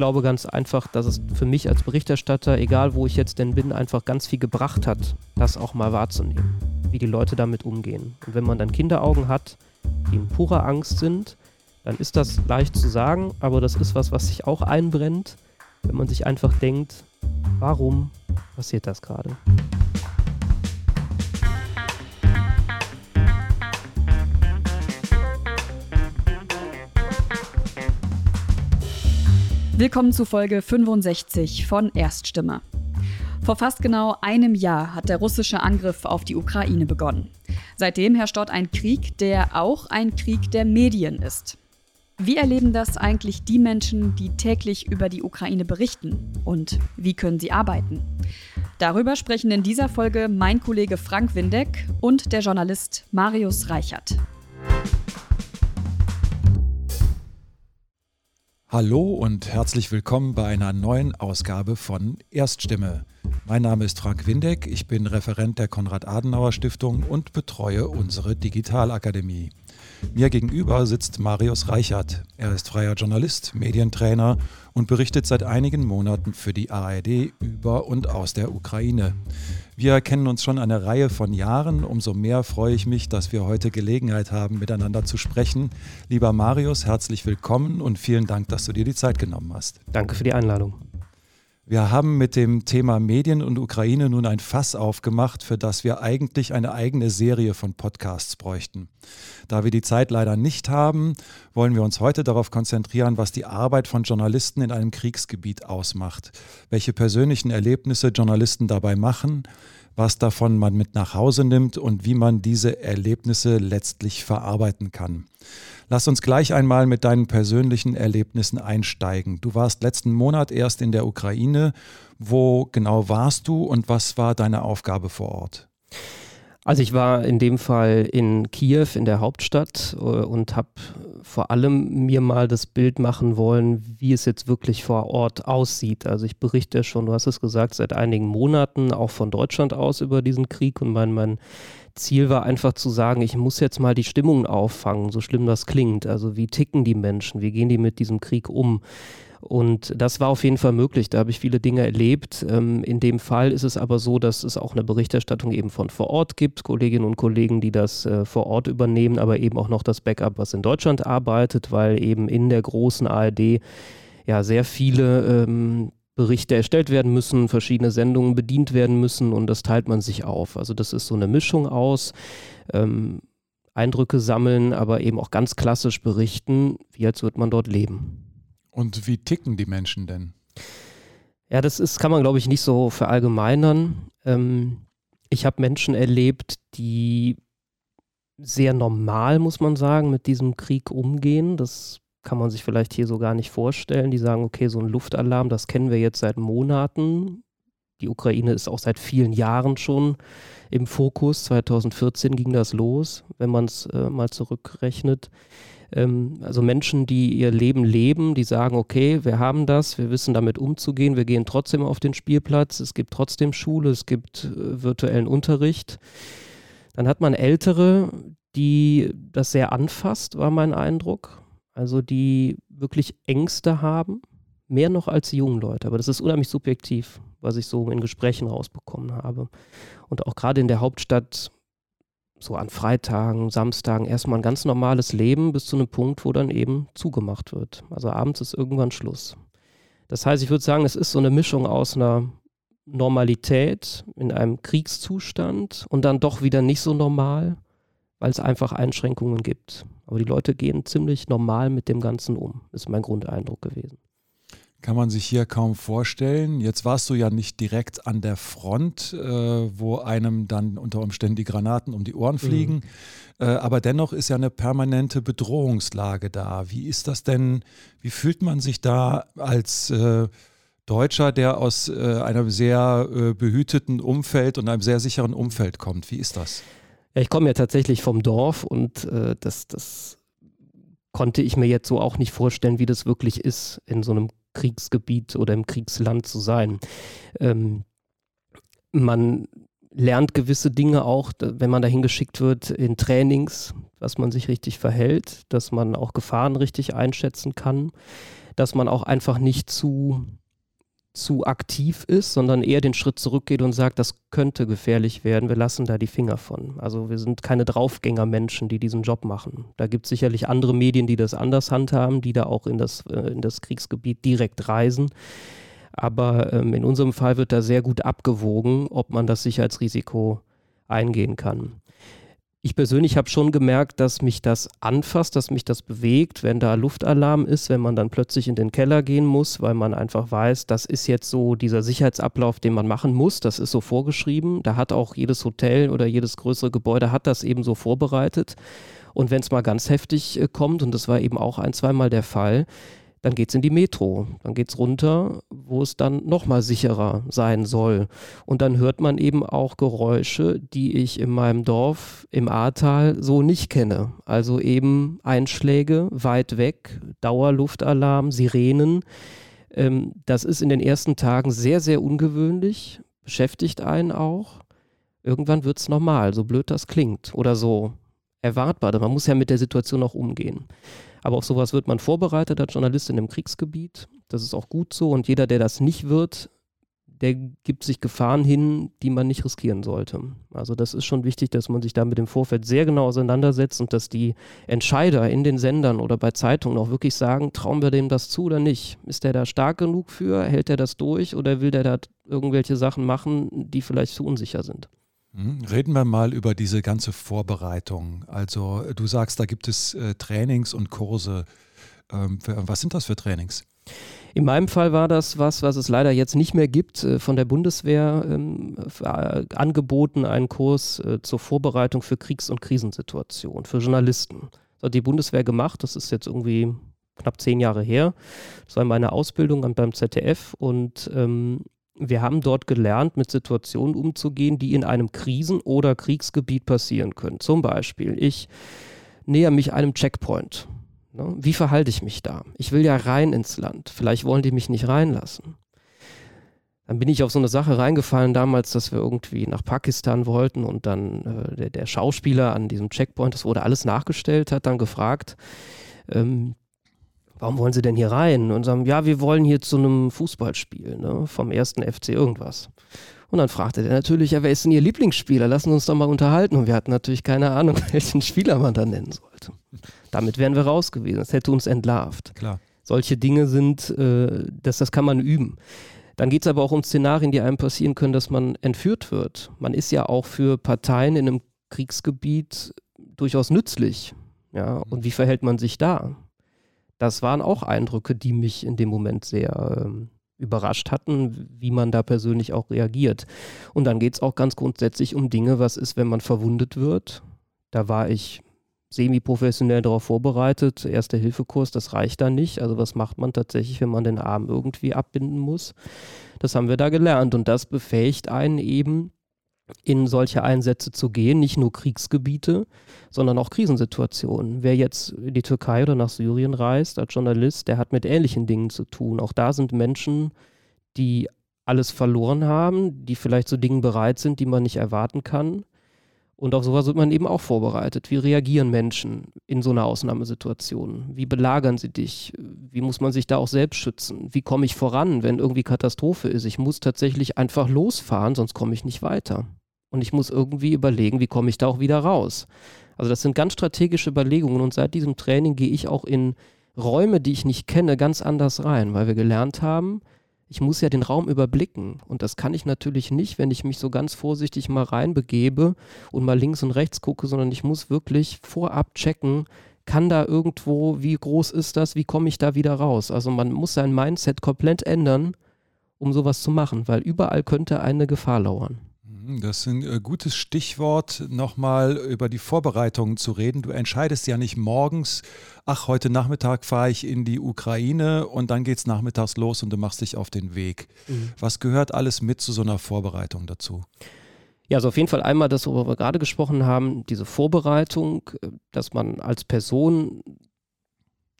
glaube ganz einfach, dass es für mich als Berichterstatter, egal wo ich jetzt denn bin, einfach ganz viel gebracht hat, das auch mal wahrzunehmen, wie die Leute damit umgehen. Und wenn man dann Kinderaugen hat, die in purer Angst sind, dann ist das leicht zu sagen, aber das ist was, was sich auch einbrennt, wenn man sich einfach denkt, warum passiert das gerade? Willkommen zu Folge 65 von Erststimme. Vor fast genau einem Jahr hat der russische Angriff auf die Ukraine begonnen. Seitdem herrscht dort ein Krieg, der auch ein Krieg der Medien ist. Wie erleben das eigentlich die Menschen, die täglich über die Ukraine berichten? Und wie können sie arbeiten? Darüber sprechen in dieser Folge mein Kollege Frank Windeck und der Journalist Marius Reichert. Hallo und herzlich willkommen bei einer neuen Ausgabe von Erststimme. Mein Name ist Frank Windeck, ich bin Referent der Konrad-Adenauer-Stiftung und betreue unsere Digitalakademie. Mir gegenüber sitzt Marius Reichert. Er ist freier Journalist, Medientrainer und berichtet seit einigen Monaten für die ARD über und aus der Ukraine. Wir kennen uns schon eine Reihe von Jahren. Umso mehr freue ich mich, dass wir heute Gelegenheit haben, miteinander zu sprechen. Lieber Marius, herzlich willkommen und vielen Dank, dass du dir die Zeit genommen hast. Danke für die Einladung. Wir haben mit dem Thema Medien und Ukraine nun ein Fass aufgemacht, für das wir eigentlich eine eigene Serie von Podcasts bräuchten. Da wir die Zeit leider nicht haben, wollen wir uns heute darauf konzentrieren, was die Arbeit von Journalisten in einem Kriegsgebiet ausmacht, welche persönlichen Erlebnisse Journalisten dabei machen, was davon man mit nach Hause nimmt und wie man diese Erlebnisse letztlich verarbeiten kann. Lass uns gleich einmal mit deinen persönlichen Erlebnissen einsteigen. Du warst letzten Monat erst in der Ukraine. Wo genau warst du und was war deine Aufgabe vor Ort? Also ich war in dem Fall in Kiew, in der Hauptstadt äh, und habe vor allem mir mal das Bild machen wollen, wie es jetzt wirklich vor Ort aussieht. Also ich berichte schon, du hast es gesagt, seit einigen Monaten auch von Deutschland aus über diesen Krieg und mein, mein Ziel war einfach zu sagen, ich muss jetzt mal die Stimmung auffangen, so schlimm das klingt. Also wie ticken die Menschen, wie gehen die mit diesem Krieg um? Und das war auf jeden Fall möglich. Da habe ich viele Dinge erlebt. Ähm, in dem Fall ist es aber so, dass es auch eine Berichterstattung eben von vor Ort gibt. Kolleginnen und Kollegen, die das äh, vor Ort übernehmen, aber eben auch noch das Backup, was in Deutschland arbeitet, weil eben in der großen ARD ja sehr viele ähm, Berichte erstellt werden müssen, verschiedene Sendungen bedient werden müssen und das teilt man sich auf. Also das ist so eine Mischung aus ähm, Eindrücke sammeln, aber eben auch ganz klassisch berichten, wie als würde man dort leben. Und wie ticken die Menschen denn? Ja, das ist, kann man, glaube ich, nicht so verallgemeinern. Ähm, ich habe Menschen erlebt, die sehr normal, muss man sagen, mit diesem Krieg umgehen. Das kann man sich vielleicht hier so gar nicht vorstellen. Die sagen, okay, so ein Luftalarm, das kennen wir jetzt seit Monaten. Die Ukraine ist auch seit vielen Jahren schon im Fokus. 2014 ging das los, wenn man es äh, mal zurückrechnet. Ähm, also Menschen, die ihr Leben leben, die sagen, okay, wir haben das, wir wissen damit umzugehen, wir gehen trotzdem auf den Spielplatz, es gibt trotzdem Schule, es gibt äh, virtuellen Unterricht. Dann hat man Ältere, die das sehr anfasst, war mein Eindruck. Also die wirklich Ängste haben, mehr noch als die jungen Leute. Aber das ist unheimlich subjektiv, was ich so in Gesprächen rausbekommen habe. Und auch gerade in der Hauptstadt so an Freitagen, Samstagen erstmal ein ganz normales Leben bis zu einem Punkt, wo dann eben zugemacht wird. Also abends ist irgendwann Schluss. Das heißt, ich würde sagen, es ist so eine Mischung aus einer Normalität in einem Kriegszustand und dann doch wieder nicht so normal, weil es einfach Einschränkungen gibt. Aber die Leute gehen ziemlich normal mit dem Ganzen um, ist mein Grundeindruck gewesen. Kann man sich hier kaum vorstellen. Jetzt warst du ja nicht direkt an der Front, äh, wo einem dann unter Umständen die Granaten um die Ohren mhm. fliegen. Mhm. Äh, aber dennoch ist ja eine permanente Bedrohungslage da. Wie ist das denn? Wie fühlt man sich da als äh, Deutscher, der aus äh, einem sehr äh, behüteten Umfeld und einem sehr sicheren Umfeld kommt? Wie ist das? Ja, ich komme ja tatsächlich vom Dorf und äh, das, das konnte ich mir jetzt so auch nicht vorstellen, wie das wirklich ist in so einem Kriegsgebiet oder im Kriegsland zu sein. Ähm, man lernt gewisse Dinge auch, wenn man dahin geschickt wird in Trainings, dass man sich richtig verhält, dass man auch Gefahren richtig einschätzen kann dass man auch einfach nicht zu zu aktiv ist, sondern eher den Schritt zurückgeht und sagt, das könnte gefährlich werden, wir lassen da die Finger von. Also wir sind keine Draufgängermenschen, die diesen Job machen. Da gibt es sicherlich andere Medien, die das anders handhaben, die da auch in das, äh, in das Kriegsgebiet direkt reisen. Aber ähm, in unserem Fall wird da sehr gut abgewogen, ob man das Sicherheitsrisiko eingehen kann ich persönlich habe schon gemerkt, dass mich das anfasst, dass mich das bewegt, wenn da Luftalarm ist, wenn man dann plötzlich in den Keller gehen muss, weil man einfach weiß, das ist jetzt so dieser Sicherheitsablauf, den man machen muss, das ist so vorgeschrieben. Da hat auch jedes Hotel oder jedes größere Gebäude hat das eben so vorbereitet. Und wenn es mal ganz heftig äh, kommt, und das war eben auch ein, zweimal der Fall, dann geht es in die Metro, dann geht es runter, wo es dann nochmal sicherer sein soll. Und dann hört man eben auch Geräusche, die ich in meinem Dorf im Ahrtal so nicht kenne. Also eben Einschläge weit weg, Dauerluftalarm, Sirenen. Ähm, das ist in den ersten Tagen sehr, sehr ungewöhnlich, beschäftigt einen auch. Irgendwann wird es normal, so blöd das klingt oder so erwartbar. Man muss ja mit der Situation auch umgehen. Aber auf sowas wird man vorbereitet als Journalist in einem Kriegsgebiet. Das ist auch gut so. Und jeder, der das nicht wird, der gibt sich Gefahren hin, die man nicht riskieren sollte. Also das ist schon wichtig, dass man sich da mit dem Vorfeld sehr genau auseinandersetzt und dass die Entscheider in den Sendern oder bei Zeitungen auch wirklich sagen, trauen wir dem das zu oder nicht? Ist der da stark genug für? Hält er das durch oder will der da irgendwelche Sachen machen, die vielleicht zu unsicher sind? Hm, reden wir mal über diese ganze Vorbereitung. Also du sagst, da gibt es äh, Trainings und Kurse. Ähm, für, was sind das für Trainings? In meinem Fall war das was, was es leider jetzt nicht mehr gibt, äh, von der Bundeswehr ähm, äh, angeboten, einen Kurs äh, zur Vorbereitung für Kriegs- und Krisensituationen, für Journalisten. Das hat die Bundeswehr gemacht, das ist jetzt irgendwie knapp zehn Jahre her. Das war meine Ausbildung beim ZDF und ähm, wir haben dort gelernt, mit Situationen umzugehen, die in einem Krisen- oder Kriegsgebiet passieren können. Zum Beispiel, ich näher mich einem Checkpoint. Ne? Wie verhalte ich mich da? Ich will ja rein ins Land. Vielleicht wollen die mich nicht reinlassen. Dann bin ich auf so eine Sache reingefallen damals, dass wir irgendwie nach Pakistan wollten und dann äh, der, der, Schauspieler an diesem Checkpoint, das wurde alles nachgestellt, hat dann gefragt, ähm, warum wollen Sie denn hier rein? Und sagen, ja, wir wollen hier zu einem Fußballspiel ne, vom ersten FC irgendwas. Und dann fragte der natürlich, ja, wer ist denn Ihr Lieblingsspieler? Lassen Sie uns doch mal unterhalten. Und wir hatten natürlich keine Ahnung, welchen Spieler man da nennen sollte. Damit wären wir raus gewesen. Das hätte uns entlarvt. Klar. Solche Dinge sind, äh, das, das kann man üben. Dann geht es aber auch um Szenarien, die einem passieren können, dass man entführt wird. Man ist ja auch für Parteien in einem Kriegsgebiet durchaus nützlich. Ja, und wie verhält man sich da? Das waren auch Eindrücke, die mich in dem Moment sehr ähm, überrascht hatten, wie man da persönlich auch reagiert. Und dann geht es auch ganz grundsätzlich um Dinge, was ist, wenn man verwundet wird. Da war ich semi-professionell darauf vorbereitet. Erster Hilfekurs, das reicht da nicht. Also was macht man tatsächlich, wenn man den Arm irgendwie abbinden muss? Das haben wir da gelernt und das befähigt einen eben, in solche Einsätze zu gehen, nicht nur Kriegsgebiete, sondern auch Krisensituationen. Wer jetzt in die Türkei oder nach Syrien reist als Journalist, der hat mit ähnlichen Dingen zu tun. Auch da sind Menschen, die alles verloren haben, die vielleicht zu Dingen bereit sind, die man nicht erwarten kann. Und auf sowas wird man eben auch vorbereitet. Wie reagieren Menschen in so einer Ausnahmesituation? Wie belagern sie dich? Wie muss man sich da auch selbst schützen? Wie komme ich voran, wenn irgendwie Katastrophe ist? Ich muss tatsächlich einfach losfahren, sonst komme ich nicht weiter. Und ich muss irgendwie überlegen, wie komme ich da auch wieder raus. Also das sind ganz strategische Überlegungen und seit diesem Training gehe ich auch in Räume, die ich nicht kenne, ganz anders rein, weil wir gelernt haben, ich muss ja den Raum überblicken. Und das kann ich natürlich nicht, wenn ich mich so ganz vorsichtig mal reinbegebe und mal links und rechts gucke, sondern ich muss wirklich vorab checken, kann da irgendwo, wie groß ist das, wie komme ich da wieder raus? Also man muss sein Mindset komplett ändern, um sowas zu machen, weil überall könnte eine Gefahr lauern. Das ist ein äh, gutes Stichwort, nochmal über die Vorbereitungen zu reden. Du entscheidest ja nicht morgens, ach, heute Nachmittag fahre ich in die Ukraine und dann geht es nachmittags los und du machst dich auf den Weg. Mhm. Was gehört alles mit zu so einer Vorbereitung dazu? Ja, also auf jeden Fall einmal das, worüber wir gerade gesprochen haben, diese Vorbereitung, äh, dass man als Person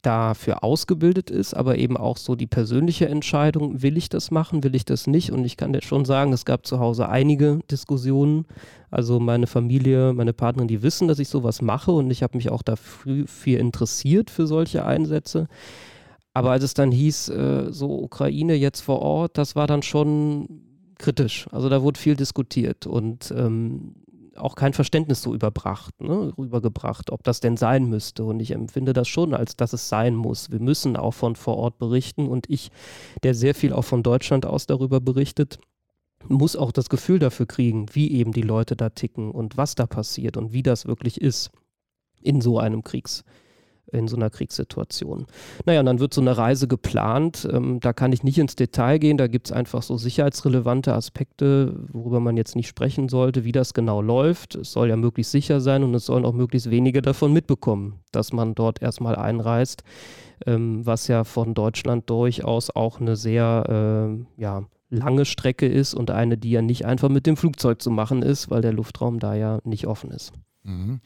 dafür ausgebildet ist, aber eben auch so die persönliche Entscheidung, will ich das machen, will ich das nicht? Und ich kann dir schon sagen, es gab zu Hause einige Diskussionen. Also meine Familie, meine Partnerin, die wissen, dass ich sowas mache und ich habe mich auch dafür interessiert für solche Einsätze. Aber als es dann hieß, äh, so Ukraine jetzt vor Ort, das war dann schon kritisch. Also da wurde viel diskutiert und ähm, auch kein Verständnis so überbracht, ne, rübergebracht, ob das denn sein müsste. Und ich empfinde das schon, als dass es sein muss. Wir müssen auch von vor Ort berichten und ich, der sehr viel auch von Deutschland aus darüber berichtet, muss auch das Gefühl dafür kriegen, wie eben die Leute da ticken und was da passiert und wie das wirklich ist in so einem Kriegs in so einer Kriegssituation. Naja, und dann wird so eine Reise geplant. Ähm, da kann ich nicht ins Detail gehen. Da gibt es einfach so sicherheitsrelevante Aspekte, worüber man jetzt nicht sprechen sollte, wie das genau läuft. Es soll ja möglichst sicher sein und es sollen auch möglichst wenige davon mitbekommen, dass man dort erstmal einreist, ähm, was ja von Deutschland durchaus auch eine sehr, äh, ja, lange Strecke ist und eine, die ja nicht einfach mit dem Flugzeug zu machen ist, weil der Luftraum da ja nicht offen ist. Mhm.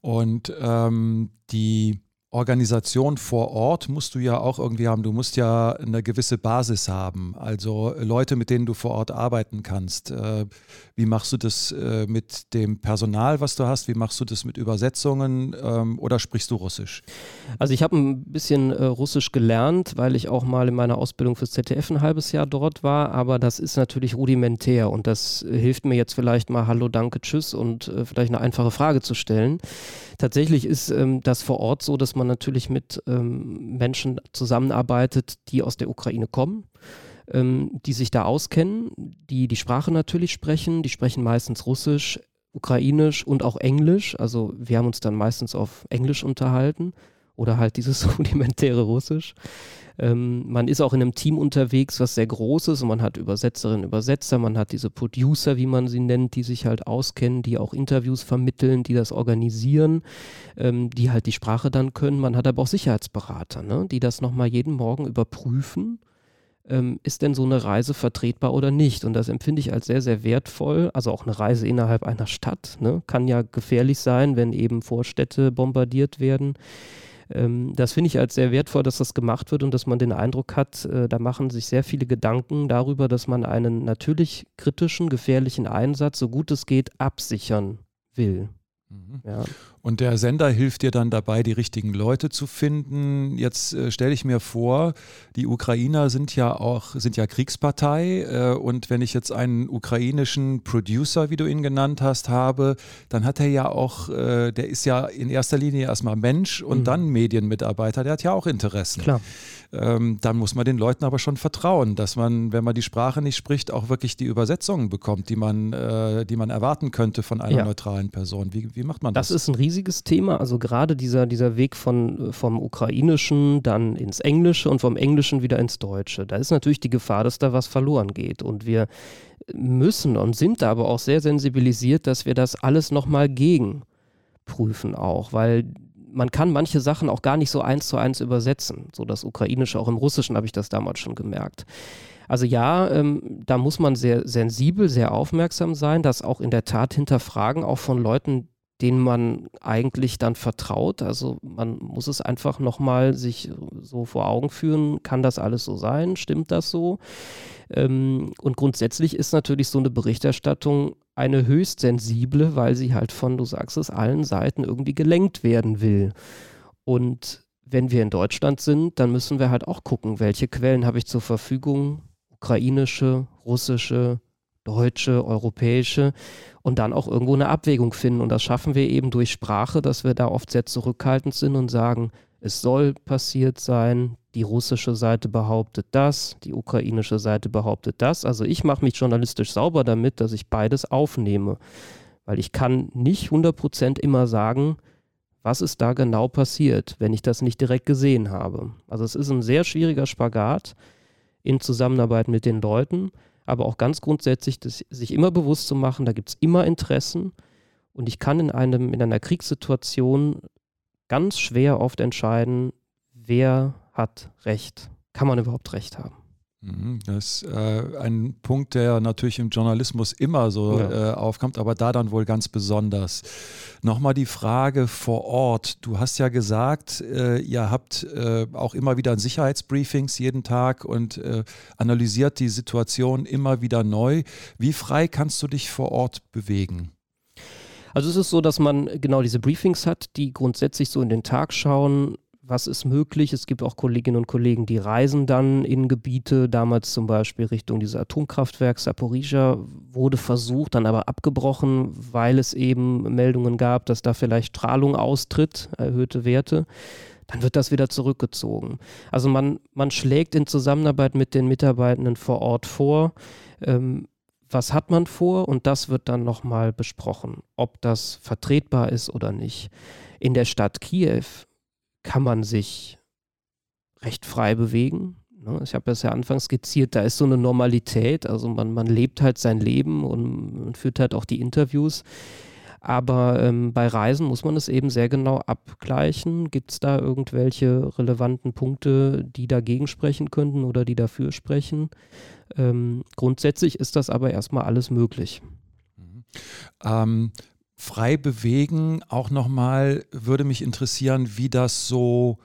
Und ähm, die Organisation vor Ort musst du ja auch irgendwie haben. Du musst ja eine gewisse Basis haben, also Leute, mit denen du vor Ort arbeiten kannst. Äh, wie machst du das äh, mit dem Personal, was du hast? Wie machst du das mit Übersetzungen ähm, oder sprichst du Russisch? Also ich habe ein bisschen äh, Russisch gelernt, weil ich auch mal in meiner Ausbildung fürs ZDF ein halbes Jahr dort war, aber das ist natürlich rudimentär und das hilft mir jetzt vielleicht mal Hallo, danke, tschüss und vielleicht eine einfache Frage zu stellen. Tatsächlich ist ähm, das vor Ort so, dass man natürlich mit ähm, Menschen zusammenarbeitet, die aus der Ukraine kommen, ähm, die sich da auskennen, die die Sprache natürlich sprechen. Die sprechen meistens Russisch, Ukrainisch und auch Englisch. Also wir haben uns dann meistens auf Englisch unterhalten oder halt dieses rudimentäre Russisch. Ähm, man ist auch in einem Team unterwegs, was sehr groß ist und man hat Übersetzerinnen, Übersetzer, man hat diese Producer, wie man sie nennt, die sich halt auskennen, die auch Interviews vermitteln, die das organisieren, ähm, die halt die Sprache dann können. Man hat aber auch Sicherheitsberater, ne, die das nochmal jeden Morgen überprüfen. Ähm, ist denn so eine Reise vertretbar oder nicht? Und das empfinde ich als sehr, sehr wertvoll. Also auch eine Reise innerhalb einer Stadt ne? kann ja gefährlich sein, wenn eben Vorstädte bombardiert werden ähm, das finde ich als sehr wertvoll, dass das gemacht wird und dass man den Eindruck hat, äh, da machen sich sehr viele Gedanken darüber, dass man einen natürlich kritischen, gefährlichen Einsatz, so gut es geht, absichern will. Mhm. Ja. Und der Sender hilft dir dann dabei, die richtigen Leute zu finden. Jetzt äh, stelle ich mir vor, die Ukrainer sind ja auch, sind ja Kriegspartei. Äh, und wenn ich jetzt einen ukrainischen Producer, wie du ihn genannt hast, habe, dann hat er ja auch, äh, der ist ja in erster Linie erstmal Mensch und mhm. dann Medienmitarbeiter, der hat ja auch Interessen. Klar. Ähm, dann muss man den Leuten aber schon vertrauen, dass man, wenn man die Sprache nicht spricht, auch wirklich die Übersetzungen bekommt, die man, äh, die man erwarten könnte von einer ja. neutralen Person. Wie, wie macht man das? Das ist ein riesiges Thema. Also gerade dieser, dieser Weg von, vom Ukrainischen dann ins Englische und vom Englischen wieder ins Deutsche. Da ist natürlich die Gefahr, dass da was verloren geht. Und wir müssen und sind da aber auch sehr sensibilisiert, dass wir das alles nochmal gegenprüfen auch, weil man kann manche Sachen auch gar nicht so eins zu eins übersetzen. So das Ukrainische, auch im Russischen habe ich das damals schon gemerkt. Also ja, ähm, da muss man sehr sensibel, sehr aufmerksam sein, das auch in der Tat hinterfragen, auch von Leuten, denen man eigentlich dann vertraut. Also man muss es einfach nochmal sich so vor Augen führen, kann das alles so sein, stimmt das so? Ähm, und grundsätzlich ist natürlich so eine Berichterstattung eine höchst sensible, weil sie halt von, du sagst es, allen Seiten irgendwie gelenkt werden will. Und wenn wir in Deutschland sind, dann müssen wir halt auch gucken, welche Quellen habe ich zur Verfügung, ukrainische, russische, deutsche, europäische und dann auch irgendwo eine Abwägung finden. Und das schaffen wir eben durch Sprache, dass wir da oft sehr zurückhaltend sind und sagen, es soll passiert sein, die russische Seite behauptet das, die ukrainische Seite behauptet das. Also ich mache mich journalistisch sauber damit, dass ich beides aufnehme, weil ich kann nicht 100% immer sagen, was ist da genau passiert, wenn ich das nicht direkt gesehen habe. Also es ist ein sehr schwieriger Spagat in Zusammenarbeit mit den Leuten aber auch ganz grundsätzlich das, sich immer bewusst zu machen, da gibt es immer Interessen und ich kann in, einem, in einer Kriegssituation ganz schwer oft entscheiden, wer hat Recht. Kann man überhaupt Recht haben? Mhm, das ist äh, ein Punkt, der natürlich im Journalismus immer so ja. äh, aufkommt, aber da dann wohl ganz besonders. Nochmal die Frage vor Ort. Du hast ja gesagt, äh, ihr habt äh, auch immer wieder Sicherheitsbriefings jeden Tag und äh, analysiert die Situation immer wieder neu. Wie frei kannst du dich vor Ort bewegen? Also es ist so, dass man genau diese Briefings hat, die grundsätzlich so in den Tag schauen, was ist möglich. Es gibt auch Kolleginnen und Kollegen, die reisen dann in Gebiete, damals zum Beispiel Richtung dieses Atomkraftwerk Saporizhia, wurde versucht, dann aber abgebrochen, weil es eben Meldungen gab, dass da vielleicht Strahlung austritt, erhöhte Werte. Dann wird das wieder zurückgezogen. Also man, man schlägt in Zusammenarbeit mit den Mitarbeitenden vor Ort vor, ähm, was hat man vor und das wird dann nochmal besprochen, ob das vertretbar ist oder nicht. In der Stadt Kiew kann man sich recht frei bewegen. Ne? Ich habe es ja anfangs skizziert, da ist so eine Normalität, also man, man lebt halt sein Leben und führt halt auch die Interviews. Aber ähm, bei Reisen muss man es eben sehr genau abgleichen. Gibt es da irgendwelche relevanten Punkte, die dagegen sprechen könnten oder die dafür sprechen? Ähm, grundsätzlich ist das aber erstmal alles möglich. Mhm. Ähm, frei bewegen, auch nochmal würde mich interessieren, wie das so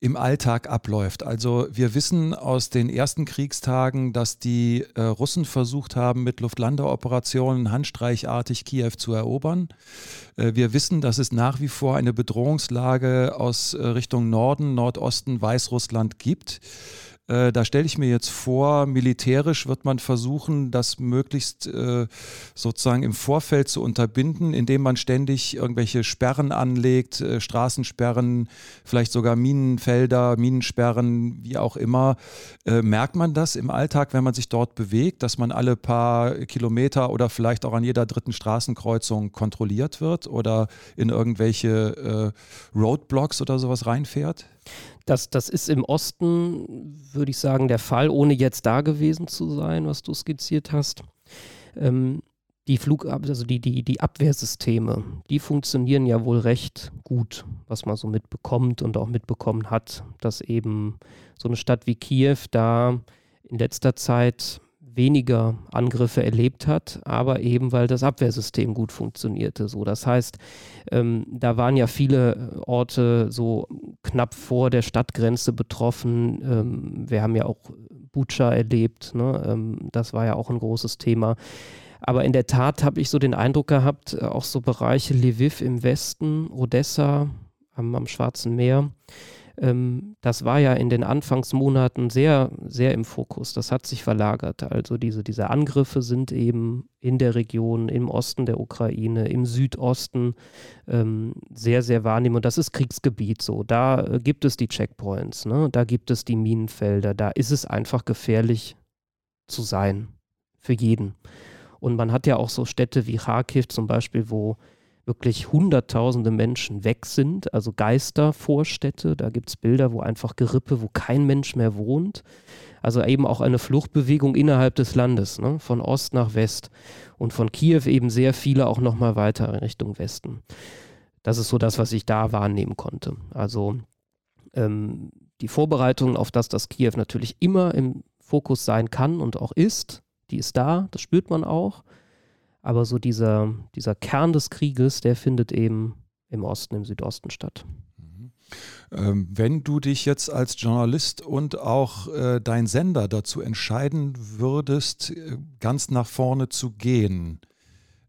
im Alltag abläuft. Also wir wissen aus den ersten Kriegstagen, dass die äh, Russen versucht haben, mit Luftlandeoperationen handstreichartig Kiew zu erobern. Äh, wir wissen, dass es nach wie vor eine Bedrohungslage aus äh, Richtung Norden, Nordosten, Weißrussland gibt. Äh, da stelle ich mir jetzt vor, militärisch wird man versuchen, das möglichst äh, sozusagen im Vorfeld zu unterbinden, indem man ständig irgendwelche Sperren anlegt, äh, Straßensperren, vielleicht sogar Minenfelder, Minensperren, wie auch immer. Äh, merkt man das im Alltag, wenn man sich dort bewegt, dass man alle paar Kilometer oder vielleicht auch an jeder dritten Straßenkreuzung kontrolliert wird oder in irgendwelche äh, Roadblocks oder sowas reinfährt? Das, das ist im Osten, würde ich sagen, der Fall, ohne jetzt da gewesen zu sein, was du skizziert hast. Ähm, die Flug, also die, die, die Abwehrsysteme, die funktionieren ja wohl recht gut, was man so mitbekommt und auch mitbekommen hat, dass eben so eine Stadt wie Kiew da in letzter Zeit weniger Angriffe erlebt hat, aber eben weil das Abwehrsystem gut funktionierte. So, das heißt, ähm, da waren ja viele äh, Orte so knapp vor der Stadtgrenze betroffen. Ähm, wir haben ja auch Bucha erlebt, ne? ähm, das war ja auch ein großes Thema. Aber in der Tat habe ich so den Eindruck gehabt, äh, auch so Bereiche Lviv im Westen, Odessa am, am Schwarzen Meer, ähm, das war ja in den Anfangsmonaten sehr, sehr im Fokus. Das hat sich verlagert. Also diese, diese Angriffe sind eben in der Region, im Osten der Ukraine, im Südosten ähm, sehr, sehr wahrnehmen. Und das ist Kriegsgebiet so. Da äh, gibt es die Checkpoints, ne? da gibt es die Minenfelder, da ist es einfach gefährlich zu sein. Für jeden. Und man hat ja auch so Städte wie Kharkiv zum Beispiel, wo wirklich hunderttausende Menschen weg sind, also Geistervorstädte. Da gibt es Bilder, wo einfach Gerippe, wo kein Mensch mehr wohnt. Also eben auch eine Fluchtbewegung innerhalb des Landes, ne? von Ost nach West. Und von Kiew eben sehr viele auch nochmal weiter in Richtung Westen. Das ist so das, was ich da wahrnehmen konnte. Also ähm, die Vorbereitung auf das, dass Kiew natürlich immer im Fokus sein kann und auch ist, die ist da, das spürt man auch. Aber so dieser, dieser Kern des Krieges, der findet eben im Osten, im Südosten statt. Mhm. Ähm, wenn du dich jetzt als Journalist und auch äh, dein Sender dazu entscheiden würdest, äh, ganz nach vorne zu gehen,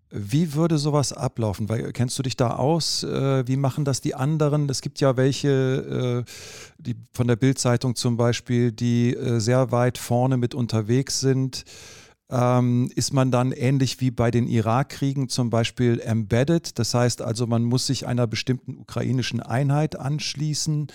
wie würde sowas ablaufen? Weil, kennst du dich da aus? Äh, wie machen das die anderen? Es gibt ja welche, äh, die von der Bildzeitung zum Beispiel, die äh, sehr weit vorne mit unterwegs sind ähm, ist man dann ähnlich wie bei den Irakkriegen zum Beispiel embedded. Das heißt also, man muss sich einer bestimmten ukrainischen Einheit anschließen,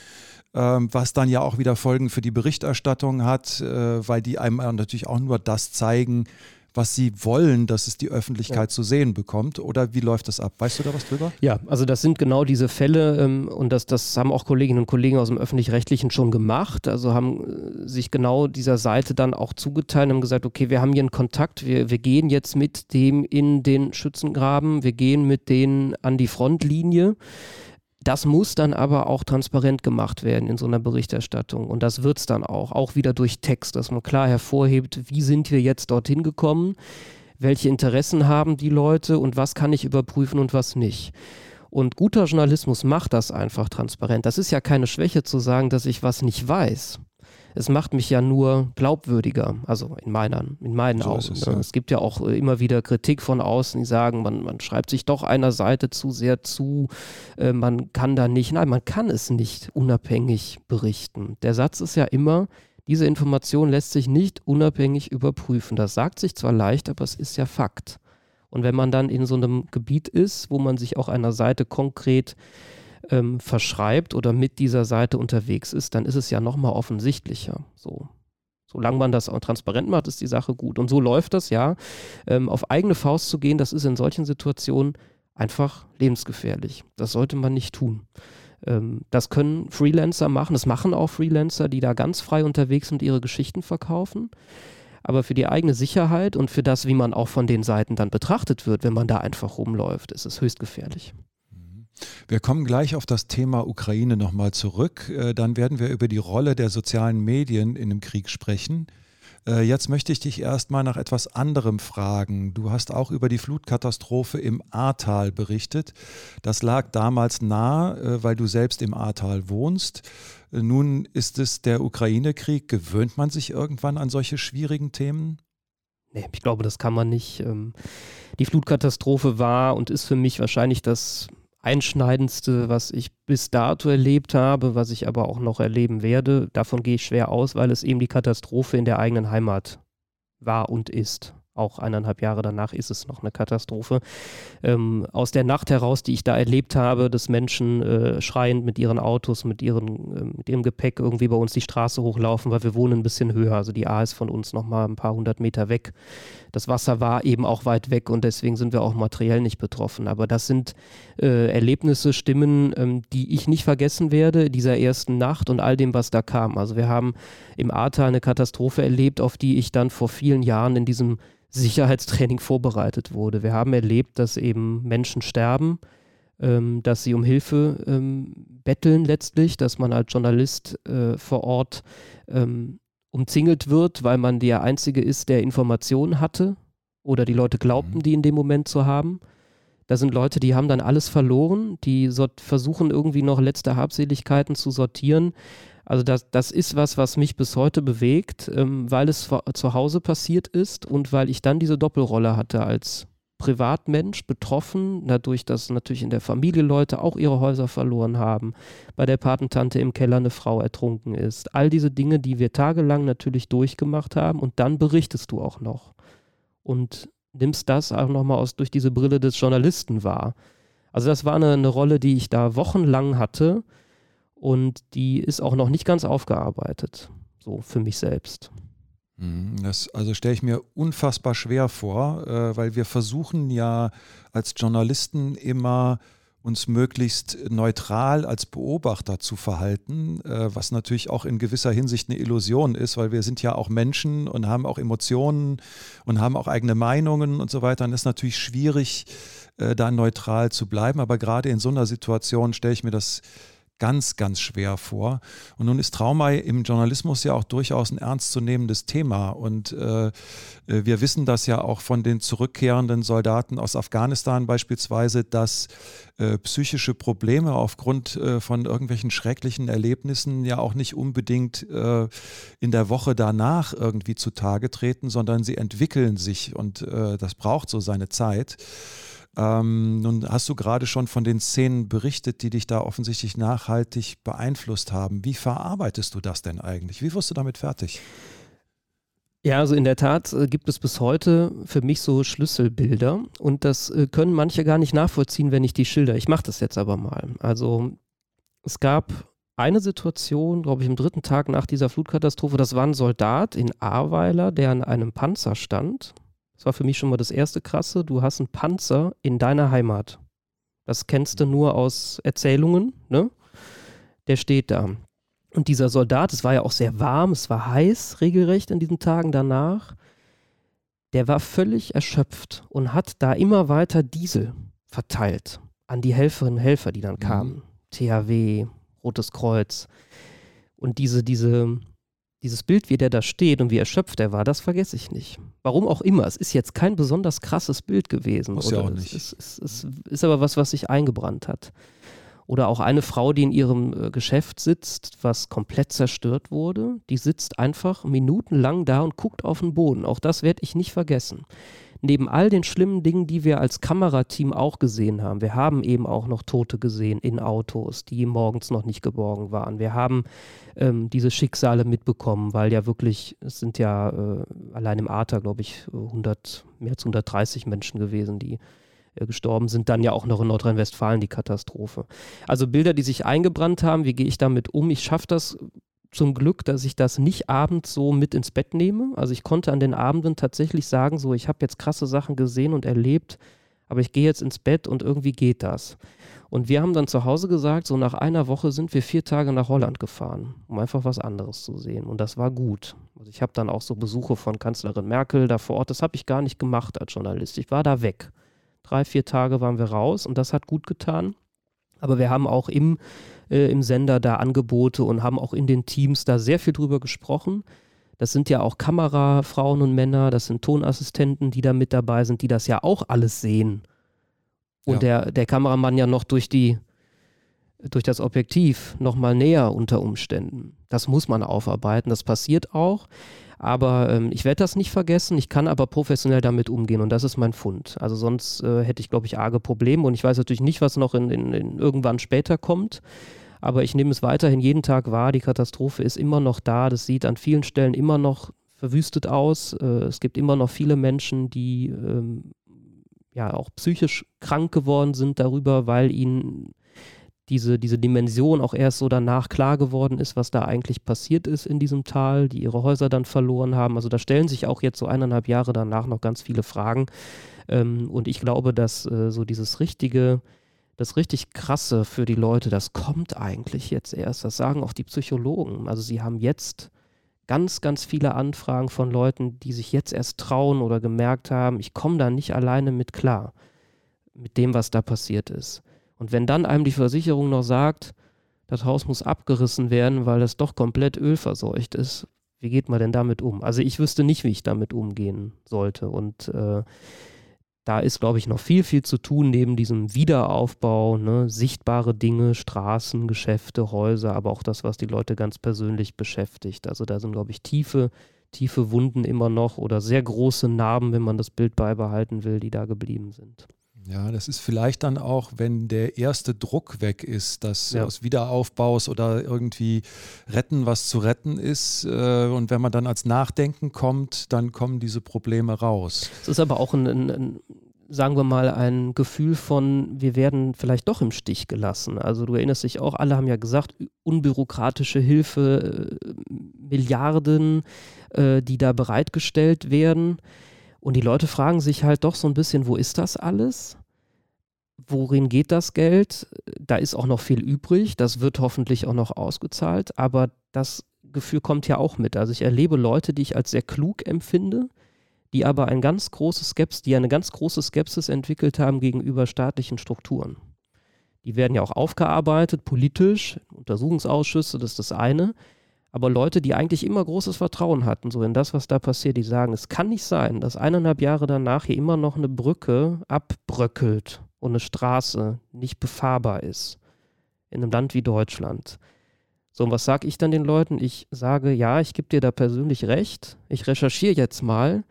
ähm, was dann ja auch wieder Folgen für die Berichterstattung hat, äh, weil die einem natürlich auch nur das zeigen, was sie wollen, dass es die Öffentlichkeit ja. zu sehen bekommt? Oder wie läuft das ab? Weißt du da was drüber? Ja, also das sind genau diese Fälle ähm, und das, das haben auch Kolleginnen und Kollegen aus dem Öffentlich-Rechtlichen schon gemacht. Also haben äh, sich genau dieser Seite dann auch zugeteilt und haben gesagt, okay, wir haben hier einen Kontakt, wir, wir gehen jetzt mit dem in den Schützengraben, wir gehen mit denen an die Frontlinie. Das muss dann aber auch transparent gemacht werden in so einer Berichterstattung. Und das wird es dann auch, auch wieder durch Text, dass man klar hervorhebt, wie sind wir jetzt dorthin gekommen, welche Interessen haben die Leute und was kann ich überprüfen und was nicht. Und guter Journalismus macht das einfach transparent. Das ist ja keine Schwäche zu sagen, dass ich was nicht weiß. Es macht mich ja nur glaubwürdiger, also in, meiner, in meinen so Augen. Es, ne? ja. es, gibt ja auch äh, immer wieder Kritik von außen, die sagen, man, man schreibt sich doch einer Seite zu sehr zu, äh, man kann da nicht, nein, man kann es nicht unabhängig berichten. Der Satz ist ja immer, diese Information lässt sich nicht unabhängig überprüfen. Das sagt sich zwar leicht, aber es ist ja Fakt. Und wenn man dann in so einem Gebiet ist, wo man sich auch einer Seite konkret ähm, verschreibt oder mit dieser Seite unterwegs ist, dann ist es ja nochmal offensichtlicher. So. Solange man das transparent macht, ist die Sache gut. Und so läuft das ja. Ähm, auf eigene Faust zu gehen, das ist in solchen Situationen einfach lebensgefährlich. Das sollte man nicht tun. Ähm, das können Freelancer machen. Das machen auch Freelancer, die da ganz frei unterwegs sind und ihre Geschichten verkaufen. Aber für die eigene Sicherheit und für das, wie man auch von den Seiten dann betrachtet wird, wenn man da einfach rumläuft, ist es höchst gefährlich. Wir kommen gleich auf das Thema Ukraine nochmal zurück. Äh, dann werden wir über die Rolle der sozialen Medien in dem Krieg sprechen. Äh, jetzt möchte ich dich erstmal nach etwas anderem fragen. Du hast auch über die Flutkatastrophe im Ahrtal berichtet. Das lag damals nah, äh, weil du selbst im Ahrtal wohnst. Nun ist es der Ukraine-Krieg. Gewöhnt man sich irgendwann an solche schwierigen Themen? Nee, ich glaube, das kann man nicht. Ähm, die Flutkatastrophe war und ist für mich wahrscheinlich das Einschneidendste, was ich bis dato erlebt habe, was ich aber auch noch erleben werde. Davon gehe ich schwer aus, weil es eben die Katastrophe in der eigenen Heimat war und ist auch eineinhalb Jahre danach ist es noch eine Katastrophe. Ähm, aus der Nacht heraus, die ich da erlebt habe, dass Menschen äh, schreiend mit ihren Autos, mit, ihren, äh, mit ihrem Gepäck irgendwie bei uns die Straße hochlaufen, weil wir wohnen ein bisschen höher. Also die A ist von uns nochmal ein paar hundert Meter weg. Das Wasser war eben auch weit weg und deswegen sind wir auch materiell nicht betroffen. Aber das sind äh, Erlebnisse, Stimmen, ähm, die ich nicht vergessen werde, dieser ersten Nacht und all dem, was da kam. Also wir haben im Ahrtal eine Katastrophe erlebt, auf die ich dann vor vielen Jahren in diesem Sicherheitstraining vorbereitet wurde. Wir haben erlebt, dass eben Menschen sterben, ähm, dass sie um Hilfe ähm, betteln letztlich, dass man als Journalist äh, vor Ort ähm, umzingelt wird, weil man der Einzige ist, der Informationen hatte oder die Leute glaubten, mhm. die in dem Moment zu haben. Da sind Leute, die haben dann alles verloren, die versuchen irgendwie noch letzte Habseligkeiten zu sortieren. Also das, das ist was, was mich bis heute bewegt, ähm, weil es zu Hause passiert ist und weil ich dann diese Doppelrolle hatte als Privatmensch betroffen, dadurch, dass natürlich in der Familie Leute auch ihre Häuser verloren haben, bei der Patentante im Keller eine Frau ertrunken ist. All diese Dinge, die wir tagelang natürlich durchgemacht haben und dann berichtest du auch noch und nimmst das auch nochmal aus durch diese Brille des Journalisten wahr. Also das war eine, eine Rolle, die ich da wochenlang hatte und die ist auch noch nicht ganz aufgearbeitet, so für mich selbst. Mhm, das also stelle ich mir unfassbar schwer vor, äh, weil wir versuchen ja als Journalisten immer uns möglichst neutral als Beobachter zu verhalten, äh, was natürlich auch in gewisser Hinsicht eine Illusion ist, weil wir sind ja auch Menschen und haben auch Emotionen und haben auch eigene Meinungen und so weiter. Und es ist natürlich schwierig, äh, da neutral zu bleiben. Aber gerade in so einer Situation stelle ich mir das ganz, ganz schwer vor. Und nun ist Trauma im Journalismus ja auch durchaus ein ernstzunehmendes Thema. Und äh, äh, wir wissen das ja auch von den zurückkehrenden Soldaten aus Afghanistan beispielsweise, dass äh, psychische Probleme aufgrund äh, von irgendwelchen schrecklichen Erlebnissen ja auch nicht unbedingt in der Woche danach irgendwie zutage treten, sondern sie entwickeln sich und das braucht so seine Zeit. Ähm, nun hast du gerade schon von den Szenen berichtet, die dich da offensichtlich nachhaltig beeinflusst haben. Wie verarbeitest du das denn eigentlich? Wie wirst du damit fertig? Ja, also in der Tat äh, gibt es bis heute für mich so Schlüsselbilder und das äh, können manche gar nicht nachvollziehen, wenn ich die schilder. Ich mache das jetzt aber mal. Also es gab eine Situation, glaube ich, am dritten Tag nach dieser Flutkatastrophe, das war ein Soldat in Ahrweiler, der an einem Panzer stand das war für mich schon mal das erste Krasse. Du hast einen Panzer in deiner Heimat. Das kennst du nur aus Erzählungen, ne? Der steht da. Und dieser Soldat, es war ja auch sehr warm, es war heiß regelrecht in diesen Tagen danach, der war völlig erschöpft und hat da immer weiter Diesel verteilt an die Helferinnen und Helfer, die dann mhm. kamen. THW, Rotes Kreuz. Und diese, diese dieses Bild, wie der da steht und wie erschöpft er war, das vergesse ich nicht. Warum auch immer. Es ist jetzt kein besonders krasses Bild gewesen. Muss ja auch nicht. Es ist, es, ist, ist aber was, was sich eingebrannt hat. Oder auch eine Frau, die in ihrem äh, Geschäft sitzt, was komplett zerstört wurde, die sitzt einfach minutenlang da und guckt auf den Boden. Auch das werde ich nicht vergessen neben all den schlimmen Dingen, die wir als Kamerateam auch gesehen haben, wir haben eben auch noch Tote gesehen in Autos, die morgens noch nicht geborgen waren. Wir haben ähm, diese Schicksale mitbekommen, weil ja wirklich, es sind ja äh, allein im Ater, glaube ich, 100, mehr als 130 Menschen gewesen, die äh, gestorben sind. Dann ja auch noch in Nordrhein-Westfalen die Katastrophe. Also Bilder, die sich eingebrannt haben, wie gehe ich damit um? Ich schaffe das zum Glück, dass ich das nicht abends so mit ins Bett nehme. Also ich konnte an den Abenden tatsächlich sagen, so ich habe jetzt krasse Sachen gesehen und erlebt, aber ich gehe jetzt ins Bett und irgendwie geht das. Und wir haben dann zu Hause gesagt, so nach einer Woche sind wir vier Tage nach Holland gefahren, um einfach was anderes zu sehen. Und das war gut. Also ich habe dann auch so Besuche von Kanzlerin Merkel da vor Ort. Das habe ich gar nicht gemacht als Journalist. Ich war da weg. Drei, vier Tage waren wir raus und das hat gut getan. Aber wir haben auch im äh, im Sender da Angebote und haben auch in den Teams da sehr viel drüber gesprochen. Das sind ja auch Kamerafrauen und Männer, das sind Tonassistenten, die da mit dabei sind, die das ja auch alles sehen. Und ja. der, der Kameramann ja noch durch die, durch das Objektiv nochmal näher unter Umständen. Das muss man aufarbeiten, das passiert auch. Aber ähm, ich werde das nicht vergessen, ich kann aber professionell damit umgehen und das ist mein Fund. Also sonst äh, hätte ich, glaube ich, arge Probleme und ich weiß natürlich nicht, was noch in, in, in irgendwann später kommt. Aber ich nehme es weiterhin jeden Tag wahr, die Katastrophe ist immer noch da, das sieht an vielen Stellen immer noch verwüstet aus. Äh, es gibt immer noch viele Menschen, die ähm, ja auch psychisch krank geworden sind darüber, weil ihnen diese, diese Dimension auch erst so danach klar geworden ist, was da eigentlich passiert ist in diesem Tal, die ihre Häuser dann verloren haben. Also da stellen sich auch jetzt so eineinhalb Jahre danach noch ganz viele Fragen. Ähm, und ich glaube, dass äh, so dieses richtige, das richtig krasse für die Leute, das kommt eigentlich jetzt erst. Das sagen auch die Psychologen. Also sie haben jetzt ganz, ganz viele Anfragen von Leuten, die sich jetzt erst trauen oder gemerkt haben, ich komme da nicht alleine mit klar, mit dem, was da passiert ist. Und wenn dann einem die Versicherung noch sagt, das Haus muss abgerissen werden, weil es doch komplett ölverseucht ist, wie geht man denn damit um? Also ich wüsste nicht, wie ich damit umgehen sollte. Und äh, da ist, glaube ich, noch viel, viel zu tun neben diesem Wiederaufbau, ne? sichtbare Dinge, Straßen, Geschäfte, Häuser, aber auch das, was die Leute ganz persönlich beschäftigt. Also da sind, glaube ich, tiefe, tiefe Wunden immer noch oder sehr große Narben, wenn man das Bild beibehalten will, die da geblieben sind. Ja, das ist vielleicht dann auch, wenn der erste Druck weg ist, dass ja. aus Wiederaufbaus oder irgendwie retten, was zu retten ist. Äh, und wenn man dann als Nachdenken kommt, dann kommen diese Probleme raus. Es ist aber auch ein, ein, ein sagen wir mal, ein Gefühl von, wir werden vielleicht doch im Stich gelassen. Also du erinnerst dich auch, alle haben ja gesagt, unbürokratische Hilfe, äh, Milliarden, äh, die da bereitgestellt werden. Und die Leute fragen sich halt doch so ein bisschen, wo ist das alles? Worin geht das Geld? Da ist auch noch viel übrig. Das wird hoffentlich auch noch ausgezahlt. Aber das Gefühl kommt ja auch mit. Also ich erlebe Leute, die ich als sehr klug empfinde, die aber ein ganz großes Skepsis, die eine ganz große Skepsis entwickelt haben gegenüber staatlichen Strukturen. Die werden ja auch aufgearbeitet, politisch, Untersuchungsausschüsse, das ist das eine. Aber Leute, die eigentlich immer großes Vertrauen hatten, so in das, was da passiert, die sagen, es kann nicht sein, dass eineinhalb Jahre danach hier immer noch eine Brücke abbröckelt und eine Straße nicht befahrbar ist. In einem Land wie Deutschland. So, und was sage ich dann den Leuten? Ich sage, ja, ich gebe dir da persönlich recht. Ich recherchiere jetzt mal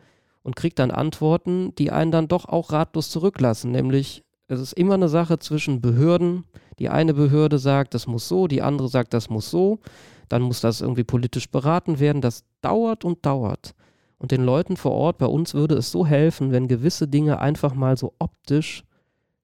und kriege dann Antworten, die einen dann doch auch ratlos zurücklassen. Nämlich, es ist immer eine Sache zwischen Behörden. Die eine Behörde sagt, das muss so, die andere sagt, das muss so dann muss das irgendwie politisch beraten werden. Das dauert und dauert. Und den Leuten vor Ort bei uns würde es so helfen, wenn gewisse Dinge einfach mal so optisch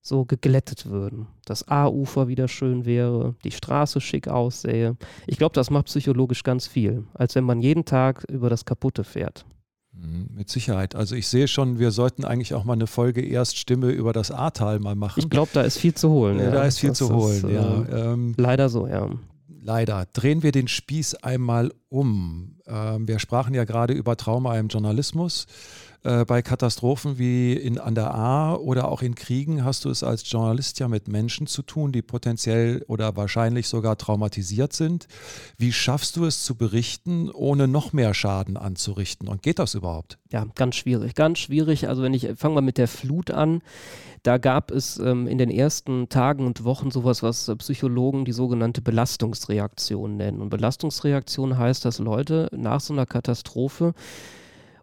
so geglättet würden. Das A-Ufer wieder schön wäre, die Straße schick aussähe. Ich glaube, das macht psychologisch ganz viel, als wenn man jeden Tag über das Kaputte fährt. Mhm, mit Sicherheit. Also ich sehe schon, wir sollten eigentlich auch mal eine Folge Erststimme über das Ahrtal mal machen. Ich glaube, da ist viel zu holen. Ja, da ist viel das zu holen, ist, ja. Äh, ähm, leider so, ja leider. Drehen wir den Spieß einmal um? Ähm, wir sprachen ja gerade über Trauma im Journalismus. Äh, bei Katastrophen wie in, an der A oder auch in Kriegen hast du es als Journalist ja mit Menschen zu tun, die potenziell oder wahrscheinlich sogar traumatisiert sind. Wie schaffst du es zu berichten, ohne noch mehr Schaden anzurichten? Und geht das überhaupt? Ja, ganz schwierig, ganz schwierig. Also wenn ich fange mal mit der Flut an. Da gab es ähm, in den ersten Tagen und Wochen sowas, was äh, Psychologen die sogenannte Belastungsreaktion nennen. Und Belastungsreaktion heißt, dass Leute nach so einer Katastrophe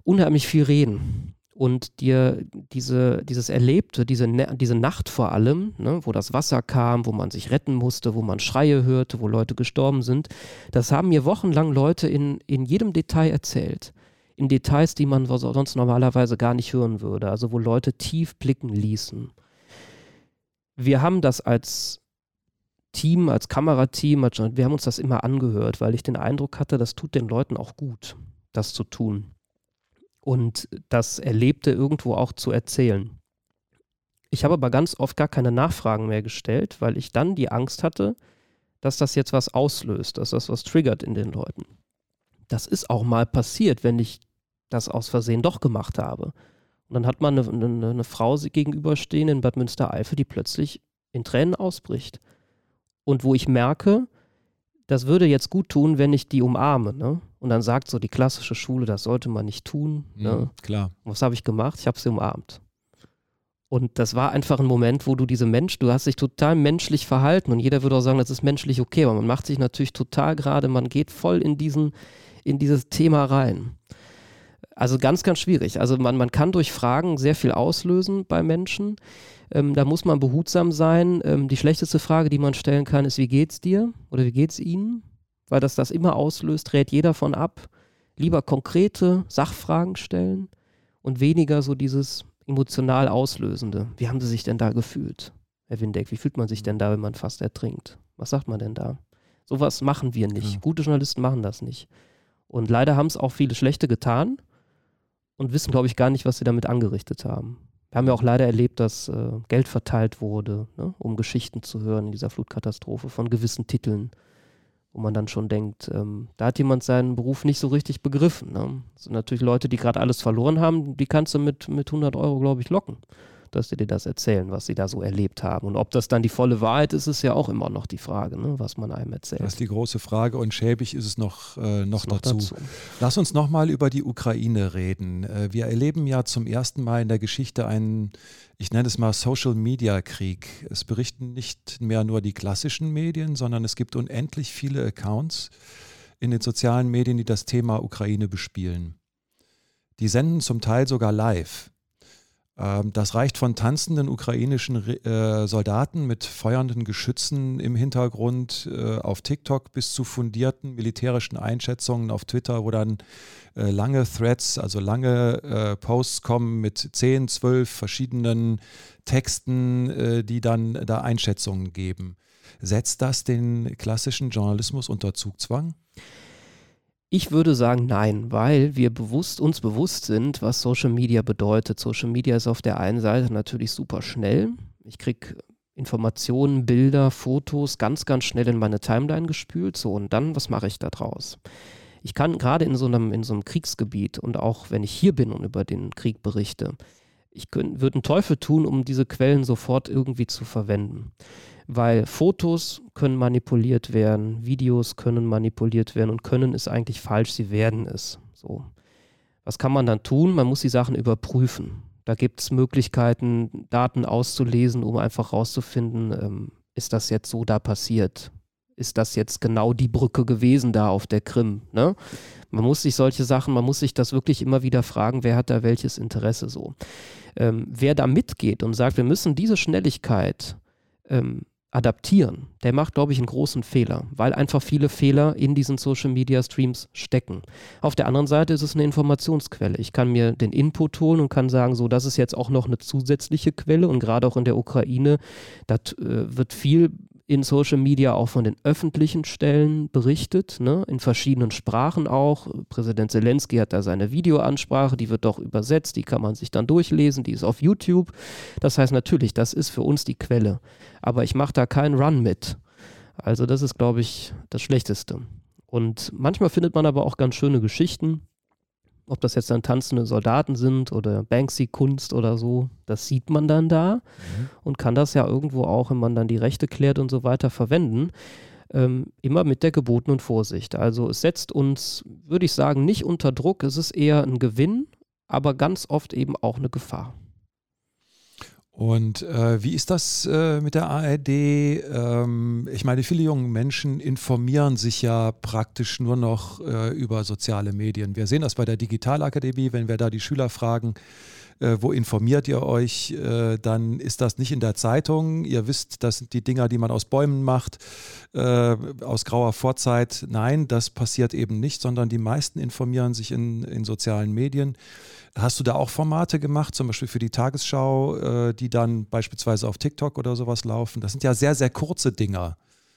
unheimlich viel reden und dir diese, dieses Erlebte, diese, diese Nacht vor allem, ne, wo das Wasser kam, wo man sich retten musste, wo man Schreie hörte, wo Leute gestorben sind, das haben mir wochenlang Leute in, in jedem Detail erzählt. In Details, die man sonst normalerweise gar nicht hören würde, also wo Leute tief blicken ließen. Wir haben das als Team, als Kamerateam, wir haben uns das immer angehört, weil ich den Eindruck hatte, das tut den Leuten auch gut, das zu tun und das Erlebte irgendwo auch zu erzählen. Ich habe aber ganz oft gar keine Nachfragen mehr gestellt, weil ich dann die Angst hatte, dass das jetzt was auslöst, dass das was triggert in den Leuten. Das ist auch mal passiert, wenn ich das aus Versehen doch gemacht habe. Und dann hat man eine, eine, eine Frau gegenüberstehen in Bad Münstereifel, die plötzlich in Tränen ausbricht. Und wo ich merke, das würde jetzt gut tun, wenn ich die umarme. Ne? Und dann sagt so die klassische Schule, das sollte man nicht tun. Ne? Mhm, klar. was habe ich gemacht? Ich habe sie umarmt. Und das war einfach ein Moment, wo du diese Mensch, du hast dich total menschlich verhalten und jeder würde auch sagen, das ist menschlich okay, aber man macht sich natürlich total gerade, man geht voll in diesen, in dieses Thema rein. Also ganz, ganz schwierig. Also man, man kann durch Fragen sehr viel auslösen bei Menschen. Ähm, da muss man behutsam sein. Ähm, die schlechteste Frage, die man stellen kann, ist, wie geht's dir oder wie geht's Ihnen? Weil das das immer auslöst, rät jeder von ab. Lieber konkrete Sachfragen stellen und weniger so dieses emotional Auslösende. Wie haben Sie sich denn da gefühlt, Herr Windeck? Wie fühlt man sich denn da, wenn man fast ertrinkt? Was sagt man denn da? Sowas machen wir nicht. Ja. Gute Journalisten machen das nicht. Und leider haben es auch viele Schlechte getan und wissen, glaube ich, gar nicht, was sie damit angerichtet haben. Wir haben ja auch leider erlebt, dass äh, Geld verteilt wurde, ne, um Geschichten zu hören in dieser Flutkatastrophe von gewissen Titeln, wo man dann schon denkt, ähm, da hat jemand seinen Beruf nicht so richtig begriffen. Ne? Das sind natürlich Leute, die gerade alles verloren haben, die kannst du mit, mit 100 Euro, glaube ich, locken dass sie dir das erzählen, was sie da so erlebt haben. Und ob das dann die volle Wahrheit ist, ist ja auch immer noch die Frage, ne, was man einem erzählt. Das ist die große Frage und schäbig ist es noch, äh, noch, noch dazu. dazu. Lass uns nochmal über die Ukraine reden. Äh, wir erleben ja zum ersten Mal in der Geschichte einen, ich nenne es mal Social-Media-Krieg. Es berichten nicht mehr nur die klassischen Medien, sondern es gibt unendlich viele Accounts in den sozialen Medien, die das Thema Ukraine bespielen. Die senden zum Teil sogar live. Ähm, das reicht von tanzenden ukrainischen äh, Soldaten mit feuernden Geschützen im Hintergrund äh, auf TikTok bis zu fundierten militärischen Einschätzungen auf Twitter, wo dann äh, lange Threads, also lange Posts kommen mit 10, 12 verschiedenen Texten, die dann da Einschätzungen geben. Setzt das den klassischen Journalismus unter Zugzwang? Ich würde sagen nein, weil wir bewusst, uns bewusst sind, was Social Media bedeutet. Social Media ist auf der einen Seite natürlich super schnell. Ich kriege Informationen, Bilder, Fotos ganz, ganz schnell in meine Timeline gespült. So, und dann, was mache ich da draus? Ich kann gerade in so in so einem Kriegsgebiet und auch wenn ich hier bin und über den Krieg berichte, ich würde einen Teufel tun, um diese Quellen sofort irgendwie zu verwenden weil Fotos können manipuliert werden, Videos können manipuliert werden und können ist eigentlich falsch, sie werden es. So. Was kann man dann tun? Man muss die Sachen überprüfen. Da gibt es Möglichkeiten, Daten auszulesen, um einfach rauszufinden, ähm, ist das jetzt so da passiert? Ist das jetzt genau die Brücke gewesen da auf der Krim? Ne? Man muss sich solche Sachen, man muss sich das wirklich immer wieder fragen, wer hat da welches Interesse so. Ähm, wer da mitgeht und sagt, wir müssen diese Schnelligkeit ähm, adaptieren, der macht, glaube ich, einen großen Fehler, weil einfach viele Fehler in diesen Social Media Streams stecken. Auf der anderen Seite ist es eine Informationsquelle. Ich kann mir den Input holen und kann sagen, so, das ist jetzt auch noch eine zusätzliche Quelle und gerade auch in der Ukraine, da äh, wird viel in Social Media auch von den öffentlichen Stellen berichtet, ne, in verschiedenen Sprachen auch. Präsident Zelensky hat da seine Videoansprache, die wird doch übersetzt, die kann man sich dann durchlesen, die ist auf YouTube. Das heißt natürlich, das ist für uns die Quelle. Aber ich mache da keinen Run mit. Also das ist, glaube ich, das Schlechteste. Und manchmal findet man aber auch ganz schöne Geschichten. Ob das jetzt dann tanzende Soldaten sind oder Banksy-Kunst oder so, das sieht man dann da mhm. und kann das ja irgendwo auch, wenn man dann die Rechte klärt und so weiter, verwenden. Ähm, immer mit der gebotenen Vorsicht. Also es setzt uns, würde ich sagen, nicht unter Druck, es ist eher ein Gewinn, aber ganz oft eben auch eine Gefahr. Und äh, wie ist das äh, mit der ARD? Ähm, ich meine, viele junge Menschen informieren sich ja praktisch nur noch äh, über soziale Medien. Wir sehen das bei der Digitalakademie, wenn wir da die Schüler fragen, äh, wo informiert ihr euch, äh, dann ist das nicht in der Zeitung. Ihr wisst, das sind die Dinger, die man aus Bäumen macht, äh, aus grauer Vorzeit. Nein, das passiert eben nicht, sondern die meisten informieren sich in, in sozialen Medien. Hast du da auch Formate gemacht, zum Beispiel für die Tagesschau, äh, die dann beispielsweise auf TikTok oder sowas laufen? Das sind ja sehr, sehr kurze Dinger.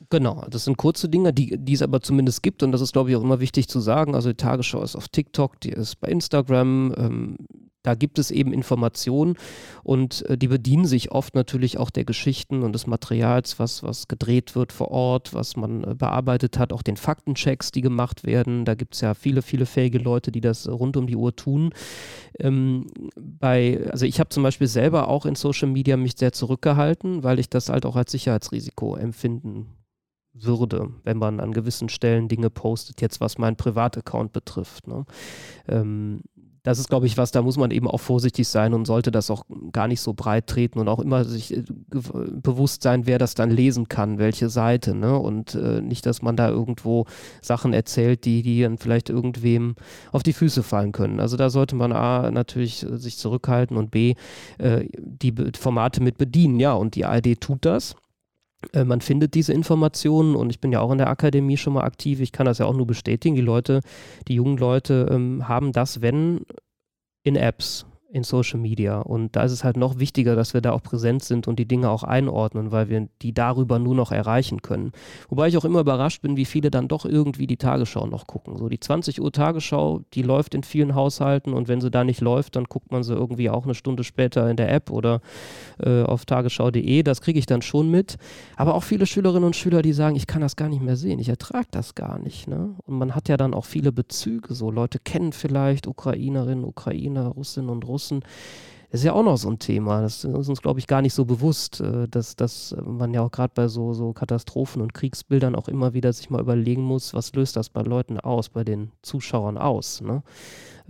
Genau, das sind kurze Dinge, die, die es aber zumindest gibt und das ist, glaube ich, auch immer wichtig zu sagen. Also die Tagesschau ist auf TikTok, die ist bei Instagram, ähm, da gibt es eben Informationen und äh, die bedienen sich oft natürlich auch der Geschichten und des Materials, was, was gedreht wird vor Ort, was man äh, bearbeitet hat, auch den Faktenchecks, die gemacht werden. Da gibt es ja viele, viele fähige Leute, die das rund um die Uhr tun. Ähm, bei, also ich habe zum Beispiel selber auch in Social Media mich sehr zurückgehalten, weil ich das halt auch als Sicherheitsrisiko empfinden würde, wenn man an gewissen Stellen Dinge postet, jetzt was mein Privataccount betrifft. Ne? Ähm, das ist, glaube ich, was, da muss man eben auch vorsichtig sein und sollte das auch gar nicht so breit treten und auch immer sich äh, bewusst sein, wer das dann lesen kann, welche Seite, ne? Und äh, nicht, dass man da irgendwo Sachen erzählt, die, die dann vielleicht irgendwem auf die Füße fallen können. Also da sollte man A natürlich äh, sich zurückhalten und B äh, die Formate mit bedienen, ja, und die ARD tut das. Äh, man findet diese Informationen und ich bin ja auch in der Akademie schon mal aktiv. Ich kann das ja auch nur bestätigen. Die Leute, die jungen Leute ähm, haben das, wenn in Apps in Social Media. Und da ist es halt noch wichtiger, dass wir da auch präsent sind und die Dinge auch einordnen, weil wir die darüber nur noch erreichen können. Wobei ich auch immer überrascht bin, wie viele dann doch irgendwie die Tagesschau noch gucken. So die 20 Uhr Tagesschau, die läuft in vielen Haushalten und wenn sie da nicht läuft, dann guckt man sie irgendwie auch eine Stunde später in der App oder äh, auf tagesschau.de. Das kriege ich dann schon mit. Aber auch viele Schülerinnen und Schüler, die sagen, ich kann das gar nicht mehr sehen, ich ertrage das gar nicht. Ne? Und man hat ja dann auch viele Bezüge. So Leute kennen vielleicht Ukrainerinnen, Ukrainer, Russinnen und Russen Russen. Ist ja auch noch so ein Thema. Das ist uns, glaube ich, gar nicht so bewusst, äh, dass, dass man ja auch gerade bei so, so Katastrophen und Kriegsbildern auch immer wieder sich mal überlegen muss, was löst das bei Leuten aus, bei den Zuschauern aus. Ne?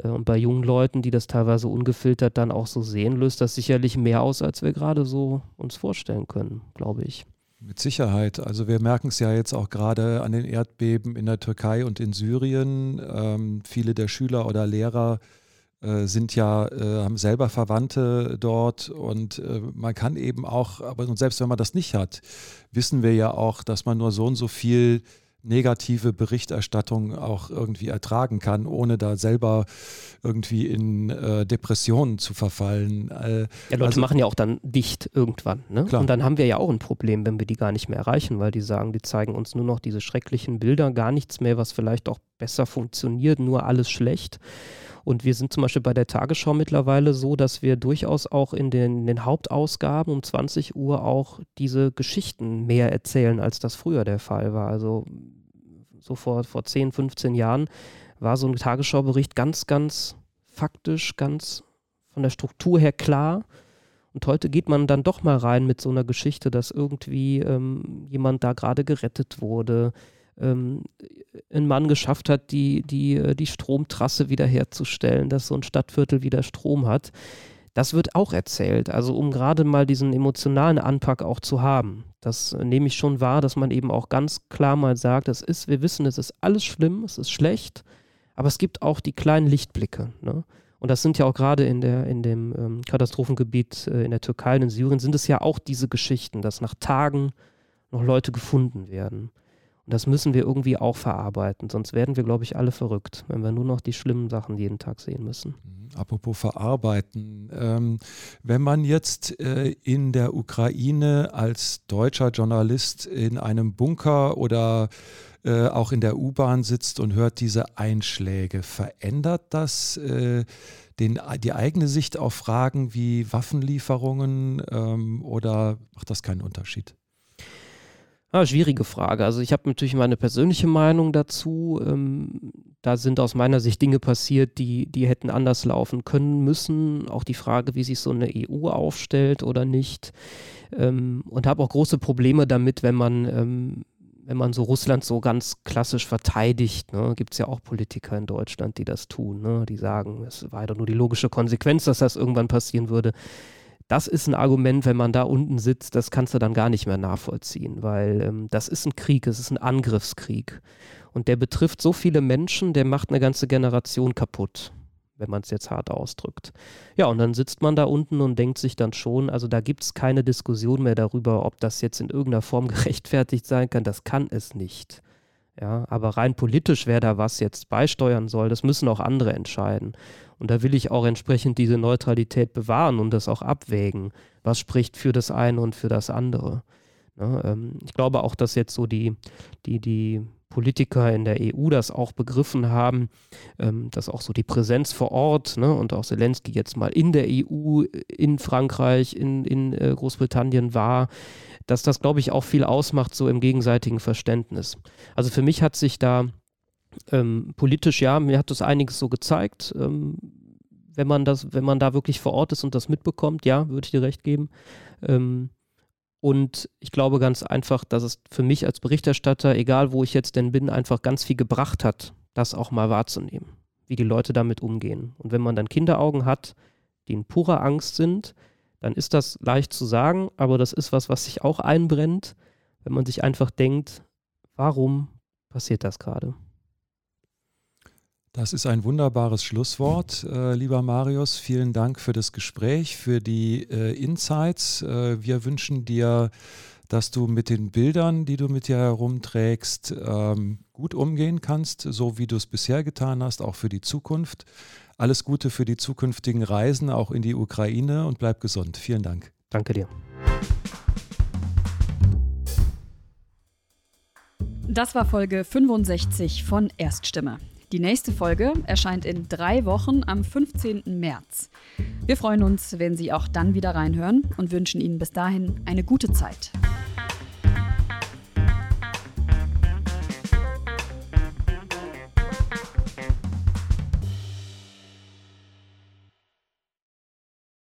Äh, und bei jungen Leuten, die das teilweise ungefiltert dann auch so sehen, löst das sicherlich mehr aus, als wir gerade so uns vorstellen können, glaube ich. Mit Sicherheit. Also wir merken es ja jetzt auch gerade an den Erdbeben in der Türkei und in Syrien. Ähm, viele der Schüler oder Lehrer äh, sind ja, äh, haben selber Verwandte dort und äh, man kann eben auch, aber und selbst wenn man das nicht hat, wissen wir ja auch, dass man nur so und so viel negative Berichterstattung auch irgendwie ertragen kann, ohne da selber irgendwie in äh, Depressionen zu verfallen. Äh, ja, Leute also, machen ja auch dann dicht irgendwann. Ne? Und dann haben wir ja auch ein Problem, wenn wir die gar nicht mehr erreichen, weil die sagen, die zeigen uns nur noch diese schrecklichen Bilder, gar nichts mehr, was vielleicht auch besser funktioniert, nur alles schlecht. Und wir sind zum Beispiel bei der Tagesschau mittlerweile so, dass wir durchaus auch in den, in den Hauptausgaben um 20 Uhr auch diese Geschichten mehr erzählen, als das früher der Fall war. Also so vor, vor 10, 15 Jahren war so ein Tagesschaubericht ganz, ganz faktisch, ganz von der Struktur her klar. Und heute geht man dann doch mal rein mit so einer Geschichte, dass irgendwie ähm, jemand da gerade gerettet wurde, ähm, ein Mann geschafft hat, die, die, äh, die Stromtrasse wiederherzustellen, dass so ein Stadtviertel wieder Strom hat. Das wird auch erzählt, also um gerade mal diesen emotionalen Anpack auch zu haben. Das äh, nehme ich schon wahr, dass man eben auch ganz klar mal sagt, es ist, wir wissen, es ist alles schlimm, es ist schlecht, aber es gibt auch die kleinen Lichtblicke. Ne? Und das sind ja auch gerade in, der, in dem ähm, Katastrophengebiet äh, in der Türkei und in Syrien sind es ja auch diese Geschichten, dass nach Tagen noch Leute gefunden werden. Das müssen wir irgendwie auch verarbeiten, sonst werden wir, glaube ich, alle verrückt, wenn wir nur noch die schlimmen Sachen jeden Tag sehen müssen. Mhm. Apropos verarbeiten, ähm, wenn man jetzt äh, in der Ukraine als deutscher Journalist in einem Bunker oder äh, auch in der U-Bahn sitzt und hört diese Einschläge, verändert das äh, den, die eigene Sicht auf Fragen wie Waffenlieferungen ähm, oder macht das keinen Unterschied? Ah, schwierige Frage. Also ich habe natürlich meine persönliche Meinung dazu. Ähm, da sind aus meiner Sicht Dinge passiert, die, die hätten anders laufen können müssen. Auch die Frage, wie sich so eine EU aufstellt oder nicht. Ähm, und habe auch große Probleme damit, wenn man, ähm, wenn man so Russland so ganz klassisch verteidigt. Ne? Gibt es ja auch Politiker in Deutschland, die das tun. Ne? Die sagen, es war ja doch nur die logische Konsequenz, dass das irgendwann passieren würde das ist ein Argument, wenn man da unten sitzt, das kannst du dann gar nicht mehr nachvollziehen, weil ähm, das ist ein Krieg, es ist ein Angriffskrieg. Und der betrifft so viele Menschen, der macht eine ganze Generation kaputt, wenn man es jetzt hart ausdrückt. Ja, und dann sitzt man da unten und denkt sich dann schon, also da gibt es keine Diskussion mehr darüber, ob das jetzt in irgendeiner Form gerechtfertigt sein kann. Das kann es nicht. Ja, aber rein politisch, wer da was jetzt beisteuern soll, das müssen auch andere entscheiden. Und da will ich auch entsprechend diese Neutralität bewahren und das auch abwägen. Was spricht für das eine und für das andere? Ne, ähm, ich glaube auch, dass jetzt so die, die, die Politiker in der EU das auch begriffen haben, ähm, dass auch so die Präsenz vor Ort ne, und auch Zelensky jetzt mal in der EU, in Frankreich, in, in äh, Großbritannien war, dass das, glaube ich, auch viel ausmacht, so im gegenseitigen Verständnis. Also für mich hat sich da ähm, politisch, ja, mir hat das einiges so gezeigt. Ähm, wenn man das, wenn man da wirklich vor Ort ist und das mitbekommt, ja, würde ich dir recht geben. Ähm, und ich glaube ganz einfach, dass es für mich als Berichterstatter, egal wo ich jetzt denn bin, einfach ganz viel gebracht hat, das auch mal wahrzunehmen, wie die Leute damit umgehen. Und wenn man dann Kinderaugen hat, die in purer Angst sind, dann ist das leicht zu sagen, aber das ist was, was sich auch einbrennt, wenn man sich einfach denkt, warum passiert das gerade? Das ist ein wunderbares Schlusswort, äh, lieber Marius. Vielen Dank für das Gespräch, für die äh, Insights. Äh, wir wünschen dir, dass du mit den Bildern, die du mit dir herumträgst, ähm, gut umgehen kannst, so wie du es bisher getan hast, auch für die Zukunft. Alles Gute für die zukünftigen Reisen, auch in die Ukraine und bleib gesund. Vielen Dank. Danke dir. Das war Folge 65 von Erststimme. Die nächste Folge erscheint in drei Wochen am 15. März. Wir freuen uns, wenn Sie auch dann wieder reinhören und wünschen Ihnen bis dahin eine gute Zeit.